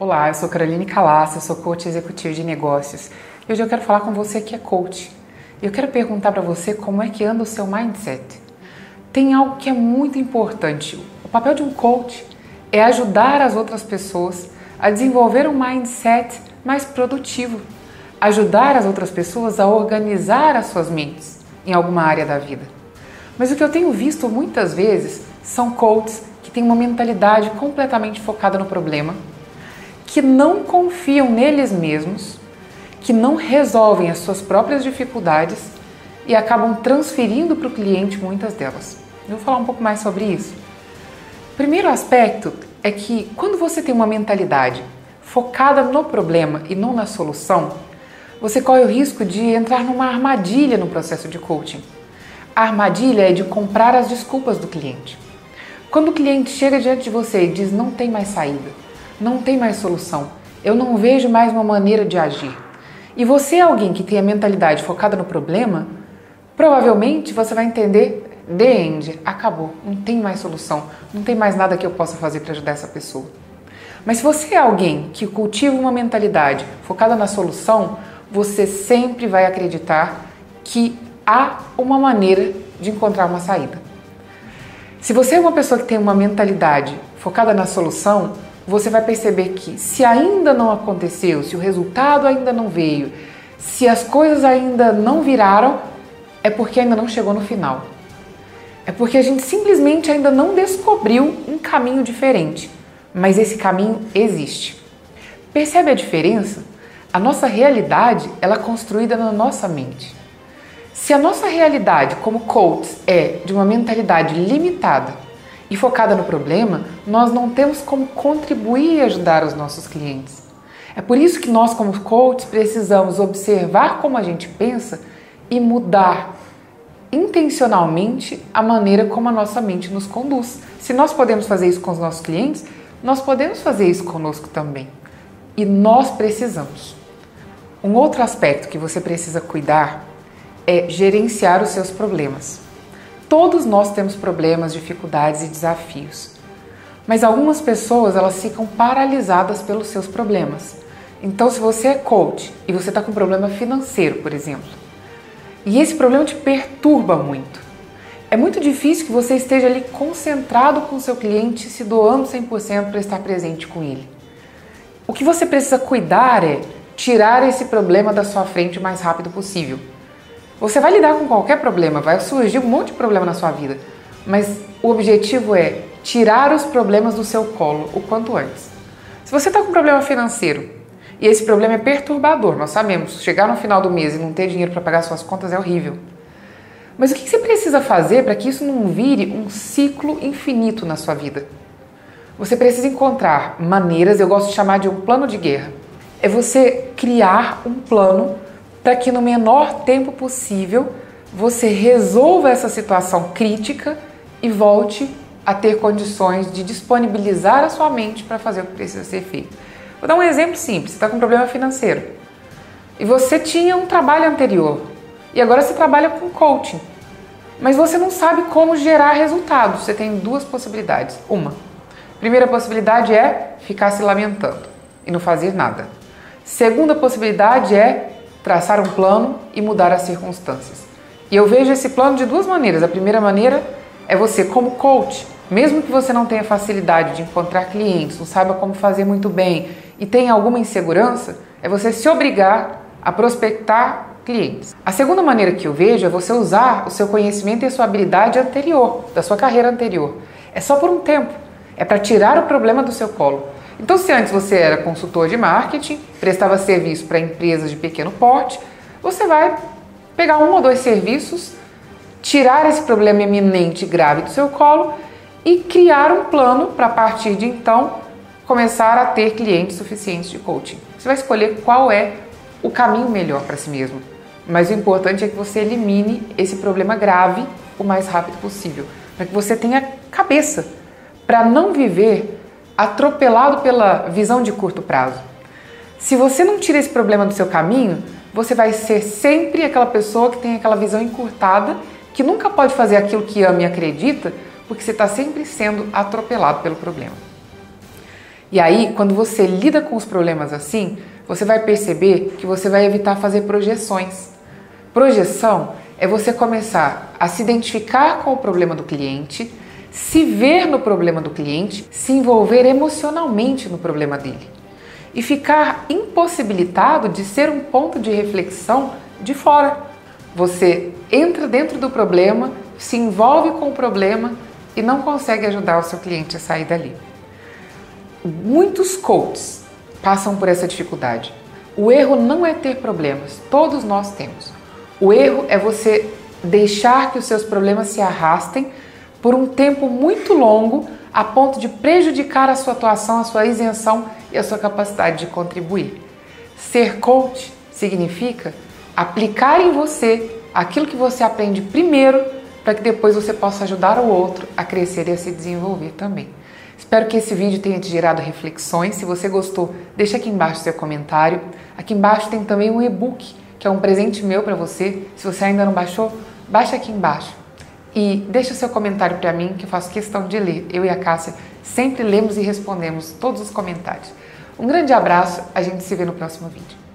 Olá, eu sou Caroline Calassa, eu sou coach executivo de negócios. E hoje eu quero falar com você que é coach. Eu quero perguntar para você como é que anda o seu mindset. Tem algo que é muito importante. O papel de um coach é ajudar as outras pessoas a desenvolver um mindset mais produtivo, ajudar as outras pessoas a organizar as suas mentes em alguma área da vida. Mas o que eu tenho visto muitas vezes são coaches que têm uma mentalidade completamente focada no problema que não confiam neles mesmos, que não resolvem as suas próprias dificuldades e acabam transferindo para o cliente muitas delas. Eu vou falar um pouco mais sobre isso. Primeiro aspecto é que quando você tem uma mentalidade focada no problema e não na solução, você corre o risco de entrar numa armadilha no processo de coaching. A armadilha é de comprar as desculpas do cliente. Quando o cliente chega diante de você e diz não tem mais saída, não tem mais solução. Eu não vejo mais uma maneira de agir. E você é alguém que tem a mentalidade focada no problema, provavelmente você vai entender the end, acabou, não tem mais solução, não tem mais nada que eu possa fazer para ajudar essa pessoa. Mas se você é alguém que cultiva uma mentalidade focada na solução, você sempre vai acreditar que há uma maneira de encontrar uma saída. Se você é uma pessoa que tem uma mentalidade focada na solução, você vai perceber que se ainda não aconteceu, se o resultado ainda não veio, se as coisas ainda não viraram, é porque ainda não chegou no final. É porque a gente simplesmente ainda não descobriu um caminho diferente, mas esse caminho existe. Percebe a diferença? A nossa realidade ela é construída na nossa mente. Se a nossa realidade como coaches é de uma mentalidade limitada, e focada no problema, nós não temos como contribuir e ajudar os nossos clientes. É por isso que nós, como coaches, precisamos observar como a gente pensa e mudar intencionalmente a maneira como a nossa mente nos conduz. Se nós podemos fazer isso com os nossos clientes, nós podemos fazer isso conosco também. E nós precisamos. Um outro aspecto que você precisa cuidar é gerenciar os seus problemas. Todos nós temos problemas, dificuldades e desafios. Mas algumas pessoas elas ficam paralisadas pelos seus problemas. Então, se você é coach e você está com um problema financeiro, por exemplo, e esse problema te perturba muito, é muito difícil que você esteja ali concentrado com o seu cliente, se doando 100% para estar presente com ele. O que você precisa cuidar é tirar esse problema da sua frente o mais rápido possível. Você vai lidar com qualquer problema, vai surgir um monte de problema na sua vida, mas o objetivo é tirar os problemas do seu colo o quanto antes. Se você está com um problema financeiro e esse problema é perturbador, nós sabemos, chegar no final do mês e não ter dinheiro para pagar suas contas é horrível. Mas o que você precisa fazer para que isso não vire um ciclo infinito na sua vida? Você precisa encontrar maneiras, eu gosto de chamar de um plano de guerra. É você criar um plano para que no menor tempo possível você resolva essa situação crítica e volte a ter condições de disponibilizar a sua mente para fazer o que precisa ser feito. Vou dar um exemplo simples: você está com um problema financeiro e você tinha um trabalho anterior e agora você trabalha com coaching, mas você não sabe como gerar resultados. Você tem duas possibilidades. Uma, primeira possibilidade é ficar se lamentando e não fazer nada. Segunda possibilidade é traçar um plano e mudar as circunstâncias. E eu vejo esse plano de duas maneiras. A primeira maneira é você, como coach, mesmo que você não tenha facilidade de encontrar clientes, não saiba como fazer muito bem e tenha alguma insegurança, é você se obrigar a prospectar clientes. A segunda maneira que eu vejo é você usar o seu conhecimento e a sua habilidade anterior, da sua carreira anterior. É só por um tempo. É para tirar o problema do seu colo. Então, se antes você era consultor de marketing, prestava serviço para empresas de pequeno porte, você vai pegar um ou dois serviços, tirar esse problema eminente grave do seu colo e criar um plano para a partir de então começar a ter clientes suficientes de coaching. Você vai escolher qual é o caminho melhor para si mesmo. Mas o importante é que você elimine esse problema grave o mais rápido possível, para que você tenha cabeça para não viver atropelado pela visão de curto prazo. Se você não tira esse problema do seu caminho, você vai ser sempre aquela pessoa que tem aquela visão encurtada, que nunca pode fazer aquilo que ama e acredita, porque você está sempre sendo atropelado pelo problema. E aí, quando você lida com os problemas assim, você vai perceber que você vai evitar fazer projeções. Projeção é você começar a se identificar com o problema do cliente, se ver no problema do cliente, se envolver emocionalmente no problema dele e ficar impossibilitado de ser um ponto de reflexão de fora. Você entra dentro do problema, se envolve com o problema e não consegue ajudar o seu cliente a sair dali. Muitos coaches passam por essa dificuldade. O erro não é ter problemas, todos nós temos. O erro é você deixar que os seus problemas se arrastem por um tempo muito longo a ponto de prejudicar a sua atuação, a sua isenção e a sua capacidade de contribuir. Ser coach significa aplicar em você aquilo que você aprende primeiro para que depois você possa ajudar o outro a crescer e a se desenvolver também. Espero que esse vídeo tenha te gerado reflexões. Se você gostou, deixa aqui embaixo seu comentário. Aqui embaixo tem também um e-book, que é um presente meu para você. Se você ainda não baixou, baixa aqui embaixo. E deixa o seu comentário para mim, que eu faço questão de ler. Eu e a Cássia sempre lemos e respondemos todos os comentários. Um grande abraço, a gente se vê no próximo vídeo.